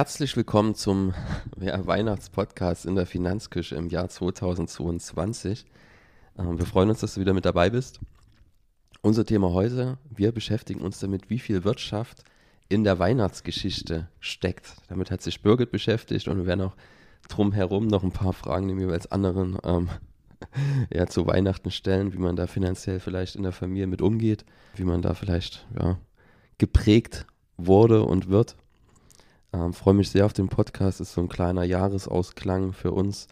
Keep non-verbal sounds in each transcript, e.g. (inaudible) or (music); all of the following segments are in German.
Herzlich willkommen zum (laughs) ja, Weihnachtspodcast in der Finanzküche im Jahr 2022. Ähm, wir freuen uns, dass du wieder mit dabei bist. Unser Thema heute, wir beschäftigen uns damit, wie viel Wirtschaft in der Weihnachtsgeschichte steckt. Damit hat sich Birgit beschäftigt und wir werden auch drumherum noch ein paar Fragen dem jeweils anderen ähm, (laughs) ja, zu Weihnachten stellen, wie man da finanziell vielleicht in der Familie mit umgeht, wie man da vielleicht ja, geprägt wurde und wird. Ähm, Freue mich sehr auf den Podcast, ist so ein kleiner Jahresausklang für uns.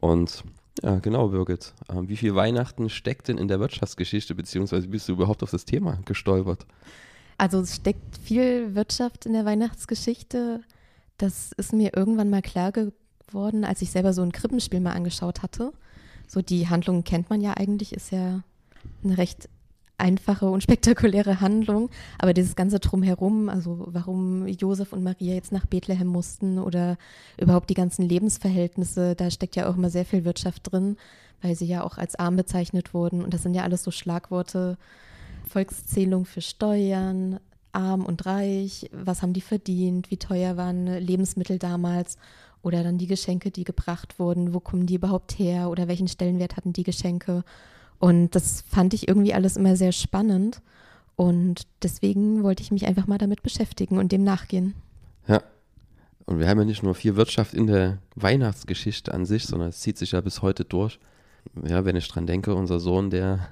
Und ja, genau, Birgit. Ähm, wie viel Weihnachten steckt denn in der Wirtschaftsgeschichte, beziehungsweise bist du überhaupt auf das Thema gestolpert? Also es steckt viel Wirtschaft in der Weihnachtsgeschichte. Das ist mir irgendwann mal klar geworden, als ich selber so ein Krippenspiel mal angeschaut hatte. So die Handlung kennt man ja eigentlich, ist ja eine recht einfache und spektakuläre Handlung, aber dieses ganze drumherum, also warum Josef und Maria jetzt nach Bethlehem mussten oder überhaupt die ganzen Lebensverhältnisse, da steckt ja auch immer sehr viel Wirtschaft drin, weil sie ja auch als arm bezeichnet wurden. Und das sind ja alles so Schlagworte, Volkszählung für Steuern, arm und reich, was haben die verdient, wie teuer waren Lebensmittel damals oder dann die Geschenke, die gebracht wurden, wo kommen die überhaupt her oder welchen Stellenwert hatten die Geschenke und das fand ich irgendwie alles immer sehr spannend. Und deswegen wollte ich mich einfach mal damit beschäftigen und dem nachgehen. Ja. Und wir haben ja nicht nur viel Wirtschaft in der Weihnachtsgeschichte an sich, sondern es zieht sich ja bis heute durch. Ja, wenn ich dran denke, unser Sohn, der,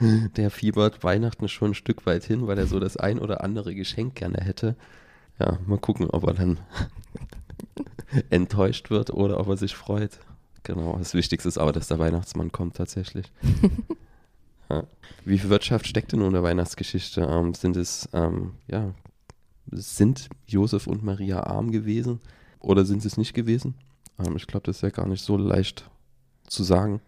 (laughs) der fiebert Weihnachten schon ein Stück weit hin, weil er so das ein oder andere Geschenk gerne hätte. Ja, mal gucken, ob er dann (laughs) enttäuscht wird oder ob er sich freut. Genau, das Wichtigste ist aber, dass der Weihnachtsmann kommt tatsächlich. (laughs) ja. Wie viel Wirtschaft steckt denn in der Weihnachtsgeschichte? Ähm, sind es, ähm, ja, sind Josef und Maria arm gewesen oder sind sie es nicht gewesen? Ähm, ich glaube, das ist ja gar nicht so leicht zu sagen.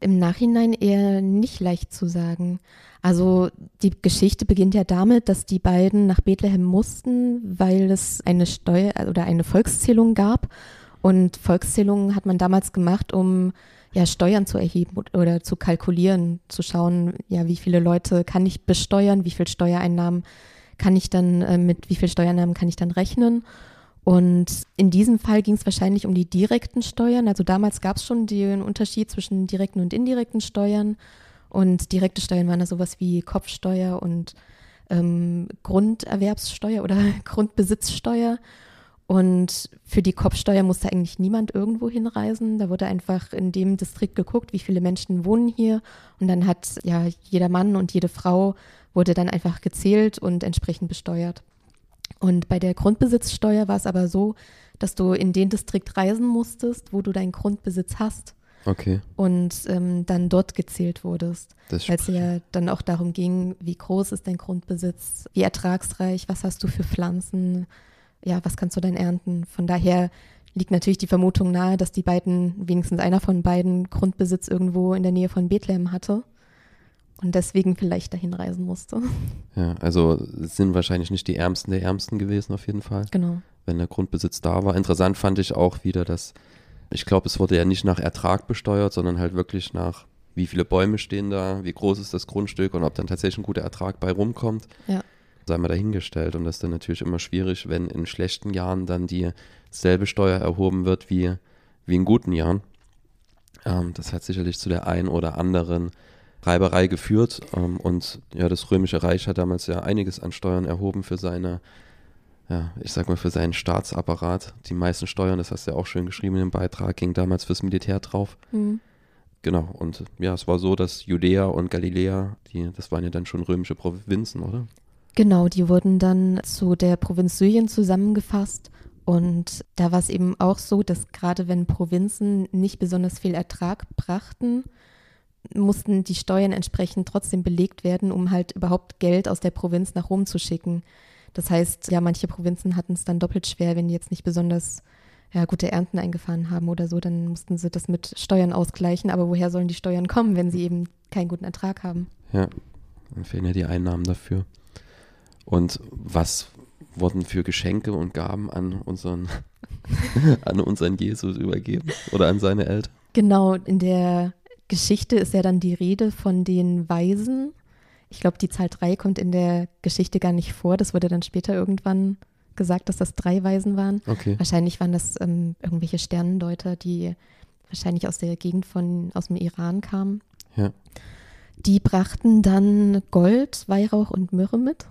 Im Nachhinein eher nicht leicht zu sagen. Also die Geschichte beginnt ja damit, dass die beiden nach Bethlehem mussten, weil es eine Steuer oder eine Volkszählung gab und Volkszählungen hat man damals gemacht, um ja, Steuern zu erheben oder zu kalkulieren, zu schauen, ja, wie viele Leute kann ich besteuern, wie viel Steuereinnahmen kann ich dann, äh, mit wie viel Steuereinnahmen kann ich dann rechnen. Und in diesem Fall ging es wahrscheinlich um die direkten Steuern. Also damals gab es schon den Unterschied zwischen direkten und indirekten Steuern. Und direkte Steuern waren da sowas wie Kopfsteuer und ähm, Grunderwerbssteuer oder (laughs) Grundbesitzsteuer. Und für die Kopfsteuer musste eigentlich niemand irgendwo hinreisen. Da wurde einfach in dem Distrikt geguckt, wie viele Menschen wohnen hier. Und dann hat ja jeder Mann und jede Frau wurde dann einfach gezählt und entsprechend besteuert. Und bei der Grundbesitzsteuer war es aber so, dass du in den Distrikt reisen musstest, wo du deinen Grundbesitz hast. Okay. Und ähm, dann dort gezählt wurdest. Weil es ja dann auch darum ging, wie groß ist dein Grundbesitz, wie ertragsreich, was hast du für Pflanzen, ja, was kannst du denn ernten? Von daher liegt natürlich die Vermutung nahe, dass die beiden, wenigstens einer von beiden, Grundbesitz irgendwo in der Nähe von Bethlehem hatte und deswegen vielleicht dahin reisen musste. (laughs) Ja, also sind wahrscheinlich nicht die Ärmsten der Ärmsten gewesen auf jeden Fall. Genau. Wenn der Grundbesitz da war. Interessant fand ich auch wieder, dass ich glaube, es wurde ja nicht nach Ertrag besteuert, sondern halt wirklich nach wie viele Bäume stehen da, wie groß ist das Grundstück und ob dann tatsächlich ein guter Ertrag bei rumkommt. Ja sei mal dahingestellt. Und das ist dann natürlich immer schwierig, wenn in schlechten Jahren dann dieselbe Steuer erhoben wird wie, wie in guten Jahren. Ähm, das hat sicherlich zu der ein oder anderen Reiberei geführt. Ähm, und ja, das Römische Reich hat damals ja einiges an Steuern erhoben für seine, ja, ich sag mal, für seinen Staatsapparat. Die meisten Steuern, das hast du ja auch schön geschrieben in dem Beitrag, ging damals fürs Militär drauf. Mhm. Genau, und ja, es war so, dass Judäa und Galiläa, die, das waren ja dann schon römische Provinzen, oder? Genau, die wurden dann zu der Provinz Syrien zusammengefasst. Und da war es eben auch so, dass gerade wenn Provinzen nicht besonders viel Ertrag brachten, mussten die Steuern entsprechend trotzdem belegt werden, um halt überhaupt Geld aus der Provinz nach Rom zu schicken. Das heißt, ja, manche Provinzen hatten es dann doppelt schwer, wenn die jetzt nicht besonders ja, gute Ernten eingefahren haben oder so, dann mussten sie das mit Steuern ausgleichen. Aber woher sollen die Steuern kommen, wenn sie eben keinen guten Ertrag haben? Ja, dann fehlen ja die Einnahmen dafür. Und was wurden für Geschenke und Gaben an unseren, (laughs) an unseren Jesus übergeben oder an seine Eltern? Genau, in der Geschichte ist ja dann die Rede von den Weisen. Ich glaube, die Zahl 3 kommt in der Geschichte gar nicht vor. Das wurde dann später irgendwann gesagt, dass das drei Weisen waren. Okay. Wahrscheinlich waren das ähm, irgendwelche Sternendeuter, die wahrscheinlich aus der Gegend von, aus dem Iran kamen. Ja. Die brachten dann Gold, Weihrauch und Myrrhe mit,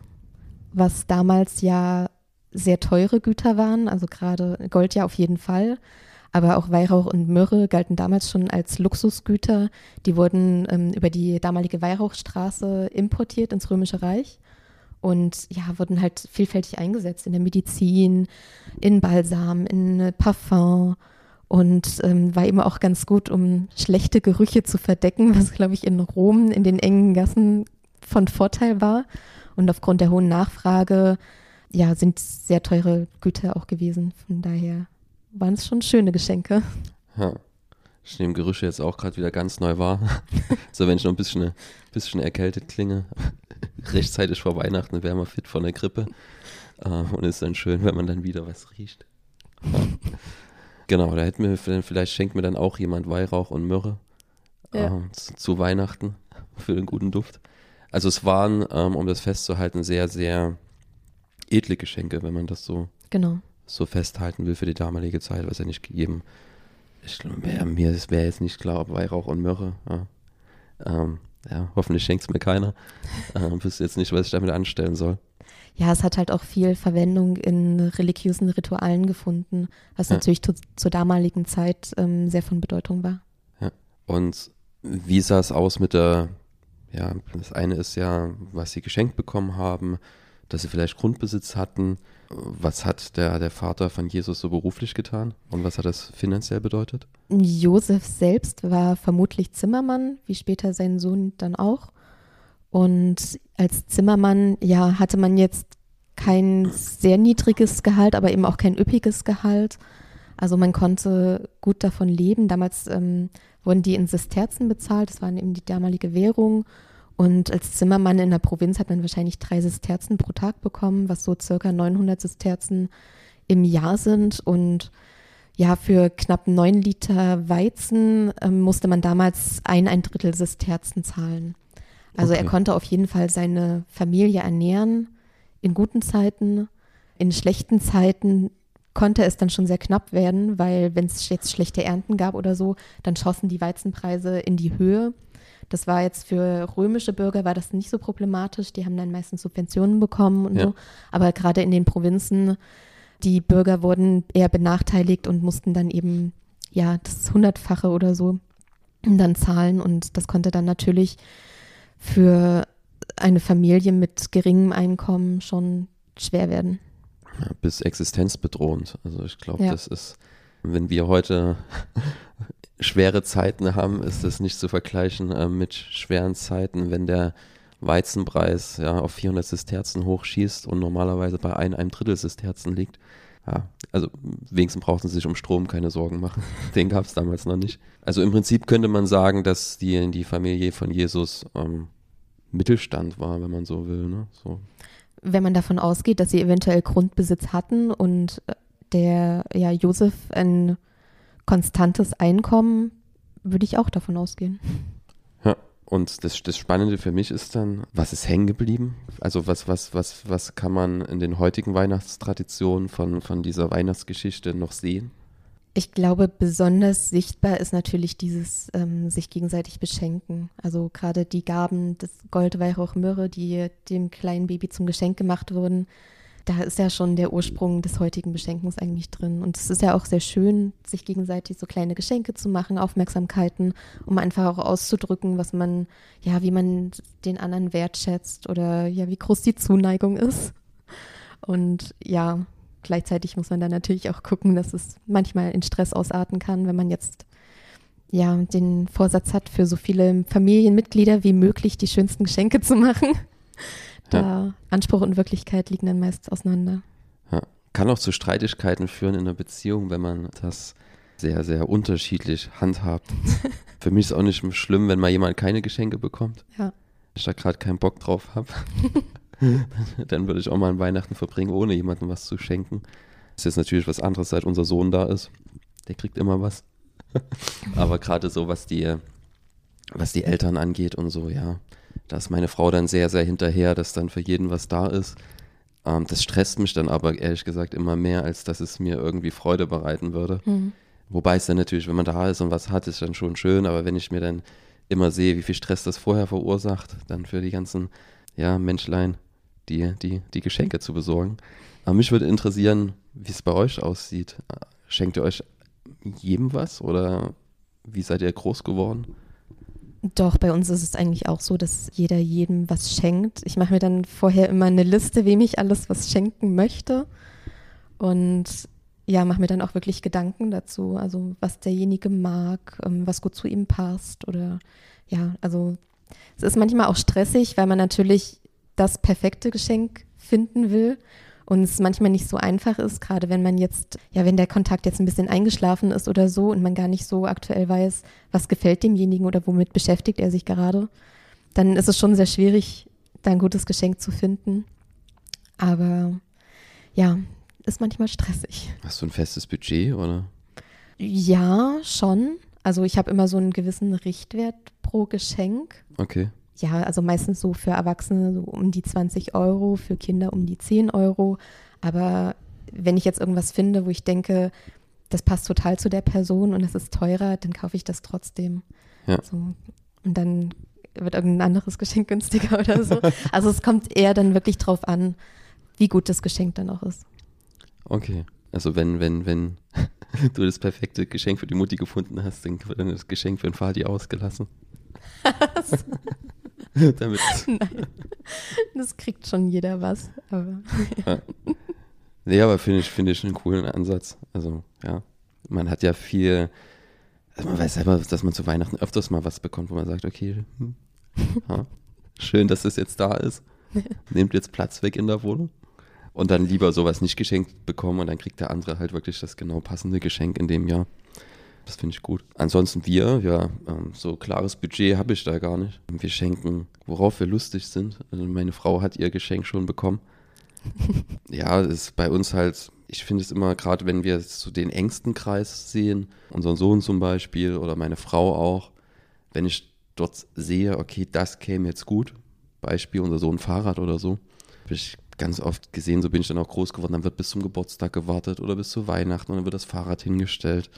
was damals ja sehr teure Güter waren, also gerade Gold ja auf jeden Fall, aber auch Weihrauch und Myrrhe galten damals schon als Luxusgüter. Die wurden ähm, über die damalige Weihrauchstraße importiert ins Römische Reich und ja, wurden halt vielfältig eingesetzt in der Medizin, in Balsam, in Parfum und ähm, war eben auch ganz gut, um schlechte Gerüche zu verdecken, was, glaube ich, in Rom in den engen Gassen von Vorteil war. Und aufgrund der hohen Nachfrage, ja, sind sehr teure Güter auch gewesen. Von daher waren es schon schöne Geschenke. Ja. Ich nehme Gerüche jetzt auch gerade wieder ganz neu wahr. (laughs) so, wenn ich noch ein bisschen, bisschen erkältet klinge, (laughs) rechtzeitig vor Weihnachten wäre man fit von der Grippe. Uh, und ist dann schön, wenn man dann wieder was riecht. Genau, da hätten wir, vielleicht schenkt mir dann auch jemand Weihrauch und Myrrhe ja. äh, zu, zu, Weihnachten für den guten Duft. Also es waren, ähm, um das festzuhalten, sehr, sehr edle Geschenke, wenn man das so, genau. so festhalten will für die damalige Zeit, was ja nicht gegeben. Ich wär, mir wäre jetzt nicht klar, ob Weihrauch und Myrrhe. Ja, ähm, ja hoffentlich schenkt es mir keiner. (laughs) Ähm, wüsste jetzt nicht, was ich damit anstellen soll ja, es hat halt auch viel Verwendung in religiösen Ritualen gefunden, was ja. natürlich zu, zur damaligen Zeit ähm, sehr von Bedeutung war. Ja. Und wie sah es aus mit der, ja, das eine ist ja, was sie geschenkt bekommen haben, dass sie vielleicht Grundbesitz hatten. Was hat der, der Vater von Jesus so beruflich getan und was hat das finanziell bedeutet? Josef selbst war vermutlich Zimmermann, wie später sein Sohn dann auch. Und als Zimmermann, ja, hatte man jetzt kein sehr niedriges Gehalt, aber eben auch kein üppiges Gehalt. Also man konnte gut davon leben. Damals ähm, wurden die in Sesterzen bezahlt, das war eben die damalige Währung. Und als Zimmermann in der Provinz hat man wahrscheinlich drei Sesterzen pro Tag bekommen, was so circa 900 Sesterzen im Jahr sind. Und ja, für knapp neun Liter Weizen ähm, musste man damals ein, ein Drittel Sesterzen zahlen. Also okay. er konnte auf jeden Fall seine Familie ernähren in guten Zeiten. In schlechten Zeiten konnte es dann schon sehr knapp werden, weil wenn es jetzt schlechte Ernten gab oder so, dann schossen die Weizenpreise in die Höhe. Das war jetzt für römische Bürger war das nicht so problematisch. Die haben dann meistens Subventionen bekommen und ja. so. Aber gerade in den Provinzen, die Bürger wurden eher benachteiligt und mussten dann eben ja das Hundertfache oder so dann zahlen. Und das konnte dann natürlich für eine Familie mit geringem Einkommen schon schwer werden. Bis existenzbedrohend. Also ich glaube, ja. das ist, wenn wir heute (laughs) schwere Zeiten haben, ist das nicht zu vergleichen äh, mit schweren Zeiten, wenn der Weizenpreis ja, auf 400 Sesterzen hochschießt und normalerweise bei ein, einem Drittel Sesterzen liegt. Ja, also wenigstens brauchten sie sich um Strom keine Sorgen machen. (laughs) Den gab es damals noch nicht. Also im Prinzip könnte man sagen, dass die, die Familie von Jesus ähm, Mittelstand war, wenn man so will. Ne? So. Wenn man davon ausgeht, dass sie eventuell Grundbesitz hatten und äh, der ja Josef ein konstantes Einkommen, würde ich auch davon ausgehen. Und das, das Spannende für mich ist dann, was ist hängen geblieben? Also was, was, was, was kann man in den heutigen Weihnachtstraditionen von, von dieser Weihnachtsgeschichte noch sehen? Ich glaube, besonders sichtbar ist natürlich dieses ähm, sich gegenseitig beschenken. Also gerade die Gaben des Gold, Weihrauch, Myrrhe, die dem kleinen Baby zum Geschenk gemacht wurden, da ist ja schon der Ursprung des heutigen Beschenkens eigentlich drin. Und es ist ja auch sehr schön, sich gegenseitig so kleine Geschenke zu machen, Aufmerksamkeiten, um einfach auch auszudrücken, was man, ja, wie man den anderen wertschätzt oder ja, wie groß die Zuneigung ist. Und ja, gleichzeitig muss man dann natürlich auch gucken, dass es manchmal in Stress ausarten kann, wenn man jetzt ja den Vorsatz hat, für so viele Familienmitglieder wie möglich die schönsten Geschenke zu machen. Da ja. Anspruch und Wirklichkeit liegen dann meist auseinander. Ja. Kann auch zu Streitigkeiten führen in einer Beziehung, wenn man das sehr, sehr unterschiedlich handhabt. (laughs) Für mich ist auch nicht schlimm, wenn mal jemand keine Geschenke bekommt. Ja. Ich da gerade keinen Bock drauf habe. (laughs) (laughs) dann würde ich auch mal an Weihnachten verbringen, ohne jemandem was zu schenken. Das ist jetzt natürlich was anderes, seit unser Sohn da ist. Der kriegt immer was. (laughs) Aber gerade so, was die, was die Eltern angeht und so, ja, da ist meine Frau dann sehr, sehr hinterher, dass dann für jeden was da ist. Ähm, das stresst mich dann aber ehrlich gesagt immer mehr, als dass es mir irgendwie Freude bereiten würde. Mhm. Wobei es dann natürlich, wenn man da ist und was hat, ist dann schon schön, aber wenn ich mir dann immer sehe, wie viel Stress das vorher verursacht, dann für die ganzen ja, Menschlein, die, die, die Geschenke zu besorgen. Aber mich würde interessieren, wie es bei euch aussieht. Schenkt ihr euch jedem was oder wie seid ihr groß geworden? Doch, bei uns ist es eigentlich auch so, dass jeder jedem was schenkt. Ich mache mir dann vorher immer eine Liste, wem ich alles was schenken möchte. Und ja, mache mir dann auch wirklich Gedanken dazu, also was derjenige mag, ähm, was gut zu ihm passt. Oder ja, also es ist manchmal auch stressig, weil man natürlich das perfekte Geschenk finden will und es manchmal nicht so einfach ist, gerade wenn man jetzt, ja, wenn der Kontakt jetzt ein bisschen eingeschlafen ist oder so und man gar nicht so aktuell weiß, was gefällt demjenigen oder womit beschäftigt er sich gerade, dann ist es schon sehr schwierig, da ein gutes Geschenk zu finden. Aber ja, ist manchmal stressig. Hast du ein festes Budget oder? Ja, schon. Also ich habe immer so einen gewissen Richtwert pro Geschenk. Okay ja, also meistens so für Erwachsene so um die 20 Euro, für Kinder um die 10 Euro. Aber wenn ich jetzt irgendwas finde, wo ich denke, das passt total zu der Person und es ist teurer, dann kaufe ich das trotzdem. Ja. So. Und dann wird irgendein anderes Geschenk günstiger (laughs) oder so. Also es kommt eher dann wirklich drauf an, wie gut das Geschenk dann auch ist. Okay. Also wenn, wenn, wenn (laughs) du das perfekte Geschenk für die Mutti gefunden hast, dann wird dann das Geschenk für den Vati ausgelassen. (laughs) (laughs) Damit. (laughs) Nein, das kriegt schon jeder was. Aber, (laughs) ja. Nee, aber finde ich, find ich einen coolen Ansatz. Also, ja, man hat ja viel, also man weiß selber, dass man zu Weihnachten öfters mal was bekommt, wo man sagt, okay, hm, ja, schön, dass es jetzt da ist. Nehmt jetzt Platz weg in der Wohnung. Und dann lieber sowas nicht geschenkt bekommen und dann kriegt der andere halt wirklich das genau passende Geschenk in dem Jahr. Das finde ich gut. Ansonsten wir, ja, ähm, so klares Budget habe ich da gar nicht. Wir schenken, worauf wir lustig sind. Also meine Frau hat ihr Geschenk schon bekommen. (laughs) ja, das ist bei uns halt, ich finde es immer, gerade wenn wir so den engsten Kreis sehen, unseren Sohn zum Beispiel oder meine Frau auch, wenn ich dort sehe, okay, das käme jetzt gut, Beispiel unser Sohn Fahrrad oder so, habe ich ganz oft gesehen, so bin ich dann auch groß geworden, dann wird bis zum Geburtstag gewartet oder bis zu Weihnachten und dann wird das Fahrrad hingestellt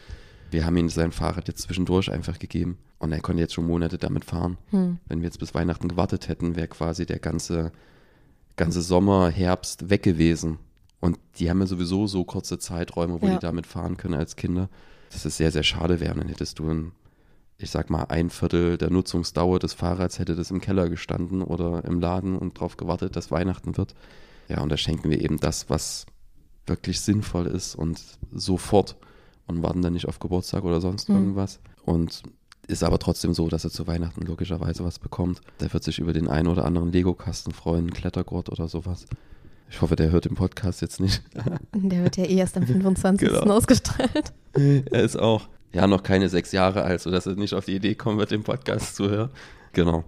wir haben ihm sein Fahrrad jetzt zwischendurch einfach gegeben und er konnte jetzt schon Monate damit fahren. Hm. Wenn wir jetzt bis Weihnachten gewartet hätten, wäre quasi der ganze, ganze Sommer, Herbst weg gewesen. Und die haben ja sowieso so kurze Zeiträume, wo ja. die damit fahren können als Kinder, dass es sehr, sehr schade wäre. dann hättest du ein, ich sag mal, ein Viertel der Nutzungsdauer des Fahrrads hätte das im Keller gestanden oder im Laden und darauf gewartet, dass Weihnachten wird. Ja, und da schenken wir eben das, was wirklich sinnvoll ist und sofort und warten dann nicht auf Geburtstag oder sonst mhm. irgendwas. Und ist aber trotzdem so, dass er zu Weihnachten logischerweise was bekommt. Der wird sich über den einen oder anderen Lego-Kasten freuen, Klettergurt oder sowas. Ich hoffe, der hört den Podcast jetzt nicht. (laughs) Der wird ja eh erst am (laughs) 25. Genau. ausgestrahlt. (laughs) Er ist auch ja noch keine sechs Jahre alt, sodass er nicht auf die Idee kommen wird, den Podcast zu hören. Genau.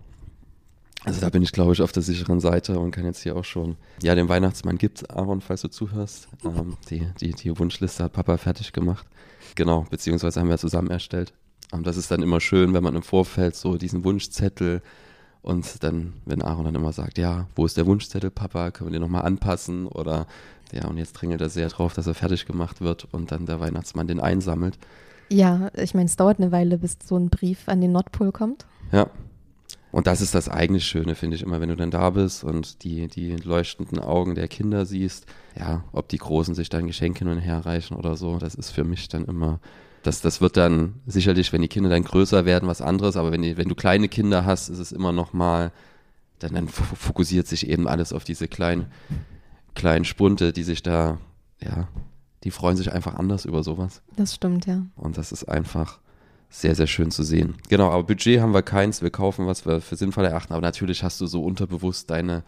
Also da bin ich, glaube ich, auf der sicheren Seite und kann jetzt hier auch schon, ja, den Weihnachtsmann gibt Aaron, falls du zuhörst. Ähm, die, die, die Wunschliste hat Papa fertig gemacht. Genau, beziehungsweise haben wir zusammen erstellt. Und das ist dann immer schön, wenn man im Vorfeld so diesen Wunschzettel und dann, wenn Aaron dann immer sagt, ja, wo ist der Wunschzettel, Papa, können wir den nochmal anpassen oder ja, und jetzt drängelt er sehr drauf, dass er fertig gemacht wird und dann der Weihnachtsmann den einsammelt. Ja, ich meine, es dauert eine Weile, bis so ein Brief an den Nordpol kommt. Ja. Und das ist das eigentlich Schöne, finde ich immer, wenn du dann da bist und die, die leuchtenden Augen der Kinder siehst. Ja, ob die Großen sich dann Geschenke hin und her reichen oder so, das ist für mich dann immer, das, das wird dann sicherlich, wenn die Kinder dann größer werden, was anderes, aber wenn, die, wenn du kleine Kinder hast, ist es immer noch mal, dann, dann fokussiert sich eben alles auf diese kleinen, kleinen Spunte, die sich da, ja, die freuen sich einfach anders über sowas. Das stimmt, ja. Und das ist einfach, sehr, sehr schön zu sehen. Genau, aber Budget haben wir keins. Wir kaufen, was wir für sinnvoll erachten. Aber natürlich hast du so unterbewusst deine,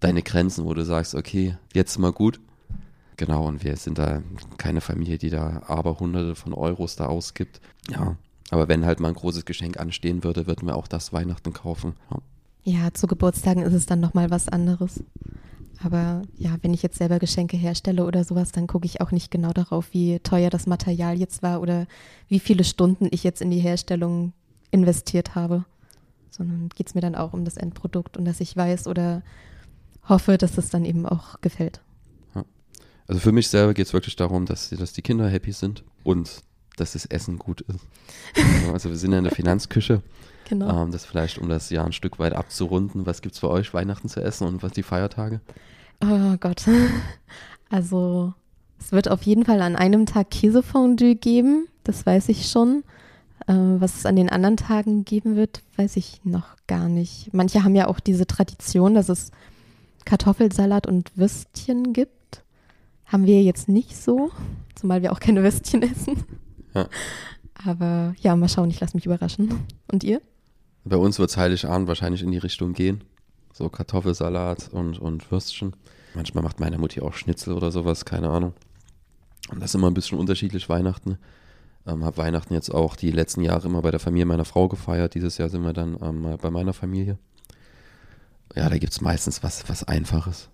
deine Grenzen, wo du sagst, okay, jetzt mal gut. Genau, und wir sind da keine Familie, die da aber hunderte von Euros da ausgibt. Ja, aber wenn halt mal ein großes Geschenk anstehen würde, würden wir auch das Weihnachten kaufen. Ja, ja zu Geburtstagen ist es dann nochmal was anderes. Aber ja, wenn ich jetzt selber Geschenke herstelle oder sowas, dann gucke ich auch nicht genau darauf, wie teuer das Material jetzt war oder wie viele Stunden ich jetzt in die Herstellung investiert habe. Sondern geht es mir dann auch um das Endprodukt und dass ich weiß oder hoffe, dass es dann eben auch gefällt. Also für mich selber geht es wirklich darum, dass, dass die Kinder happy sind und dass das Essen gut ist. (laughs) also wir sind ja in der Finanzküche. Genau. Ähm, das vielleicht, um das Jahr ein Stück weit abzurunden. Was gibt es für euch Weihnachten zu essen und was die Feiertage? Oh Gott. (laughs) Also es wird auf jeden Fall an einem Tag Käsefondue geben, das weiß ich schon. Äh, was es an den anderen Tagen geben wird, weiß ich noch gar nicht. Manche haben ja auch diese Tradition, dass es Kartoffelsalat und Würstchen gibt. Haben wir jetzt nicht so, zumal wir auch keine Würstchen (laughs) essen. Ja. Aber ja, mal schauen, ich lasse mich überraschen. Und ihr? Bei uns wird es Heiligabend wahrscheinlich in die Richtung gehen. So Kartoffelsalat und, und Würstchen. Manchmal macht meine Mutti auch Schnitzel oder sowas, keine Ahnung. Und das ist immer ein bisschen unterschiedlich Weihnachten. Ähm, habe Weihnachten jetzt auch die letzten Jahre immer bei der Familie meiner Frau gefeiert. Dieses Jahr sind wir dann ähm, bei meiner Familie. Ja, da gibt es meistens was, was Einfaches.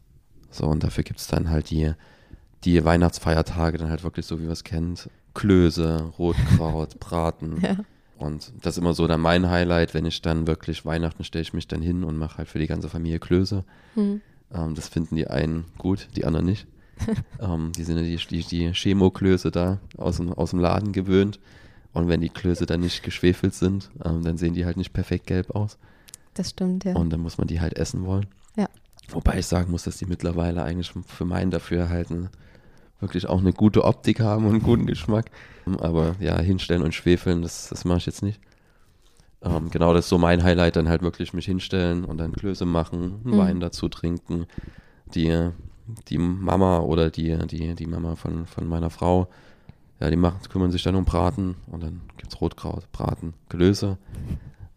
So, und dafür gibt es dann halt die, die Weihnachtsfeiertage, dann halt wirklich so, wie man es kennt. Klöße, Rotkraut, (laughs) Braten. Ja. Und das ist immer so dann mein Highlight, wenn ich dann wirklich Weihnachten stelle ich mich dann hin und mache halt für die ganze Familie Klöße. Hm. Ähm, das finden die einen gut, die anderen nicht. (laughs) ähm, die sind ja die, die, die Chemoklöße da aus dem, aus dem Laden gewöhnt. Und wenn die Klöße dann nicht geschwefelt sind, ähm, dann sehen die halt nicht perfekt gelb aus. Das stimmt, ja. Und dann muss man die halt essen wollen. Ja. Wobei ich sagen muss, dass die mittlerweile eigentlich für meinen Dafürhalten wirklich auch eine gute Optik haben und einen guten Geschmack. Aber ja, hinstellen und schwefeln, das, das mache ich jetzt nicht. Ähm, genau, das ist so mein Highlight, dann halt wirklich mich hinstellen und dann Klöße machen, einen Mhm. Wein dazu trinken. Die, die Mama oder die, die, die Mama von, von meiner Frau, ja, die machen, kümmern sich dann um Braten und dann gibt es Rotkraut, Braten, Klöße.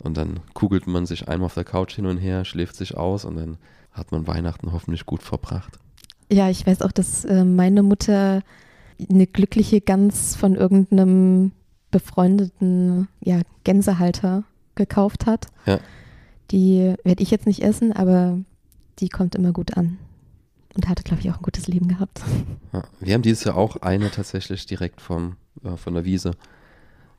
Und dann kugelt man sich einmal auf der Couch hin und her, schläft sich aus und dann hat man Weihnachten hoffentlich gut verbracht. Ja, ich weiß auch, dass äh, meine Mutter eine glückliche Gans von irgendeinem befreundeten ja, Gänsehalter gekauft hat. Ja. Die werde ich jetzt nicht essen, aber die kommt immer gut an. Und hatte, glaube ich, auch ein gutes Leben gehabt. Ja, wir haben dieses Jahr auch eine tatsächlich direkt vom, äh, von der Wiese.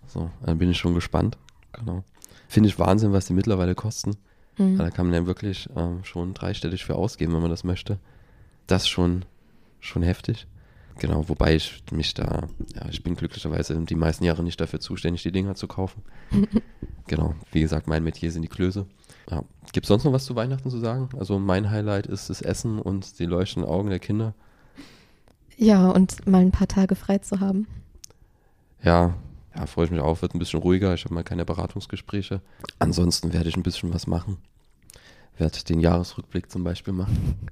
So, dann bin ich schon gespannt. Genau. Finde ich Wahnsinn, was die mittlerweile kosten. Mhm. Da kann man ja wirklich ähm, schon dreistellig für ausgeben, wenn man das möchte. Das schon, schon heftig. Genau, wobei ich mich da, ja, ich bin glücklicherweise die meisten Jahre nicht dafür zuständig, die Dinger zu kaufen. (laughs) genau, wie gesagt, mein Metier sind die Klöße. Ja. Gibt es sonst noch was zu Weihnachten zu sagen? Also mein Highlight ist das Essen und die leuchtenden Augen der Kinder. Ja, und mal ein paar Tage frei zu haben. Ja, ja, freue ich mich auch, wird ein bisschen ruhiger. Ich habe mal keine Beratungsgespräche. Ansonsten werde ich ein bisschen was machen. Werde den Jahresrückblick zum Beispiel machen.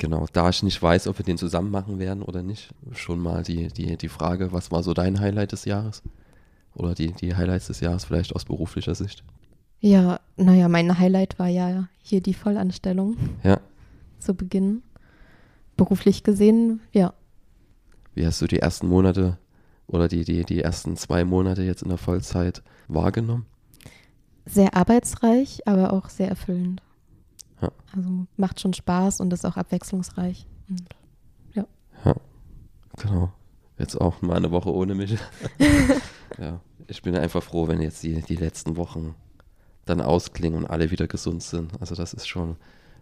Genau, da ich nicht weiß, ob wir den zusammen machen werden oder nicht, schon mal die, die, die Frage, was war so dein Highlight des Jahres? Oder die, die Highlights des Jahres vielleicht aus beruflicher Sicht? Ja, naja, mein Highlight war ja hier die Vollanstellung Ja. zu Beginn. Beruflich gesehen, ja, Wie hast du die ersten Monate oder die, die, die ersten zwei Monate jetzt in der Vollzeit wahrgenommen? sehr arbeitsreich, aber auch sehr erfüllend. Ja. Also macht schon Spaß und ist auch abwechslungsreich. Und Genau. Jetzt auch mal eine Woche ohne mich. (laughs) ja, ich bin einfach froh, wenn jetzt die, die letzten Wochen dann ausklingen und alle wieder gesund sind. Also das ist schon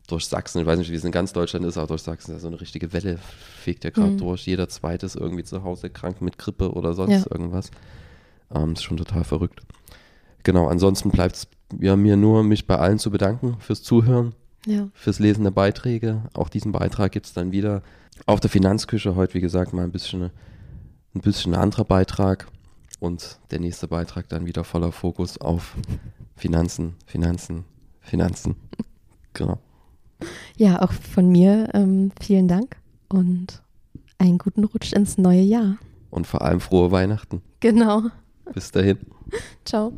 durch Sachsen, ich weiß nicht, wie es in ganz Deutschland ist, aber durch Sachsen ist so eine richtige Welle fegt ja gerade Mhm. durch. Jeder zweite ist irgendwie zu Hause krank mit Grippe oder sonst Ja. irgendwas. Ähm, ist schon total verrückt. Genau, ansonsten bleibt es ja, mir nur, mich bei allen zu bedanken fürs Zuhören ja, fürs Lesen der Beiträge. Auch diesen Beitrag gibt es dann wieder auf der Finanzküche. Heute, wie gesagt, mal ein bisschen, ein bisschen ein anderer Beitrag. Und der nächste Beitrag dann wieder voller Fokus auf Finanzen, Finanzen, Finanzen. (laughs) Genau. ja, auch von mir ähm, vielen Dank und einen guten Rutsch ins neue Jahr. Und vor allem frohe Weihnachten. Genau. Bis dahin. (laughs) Ciao.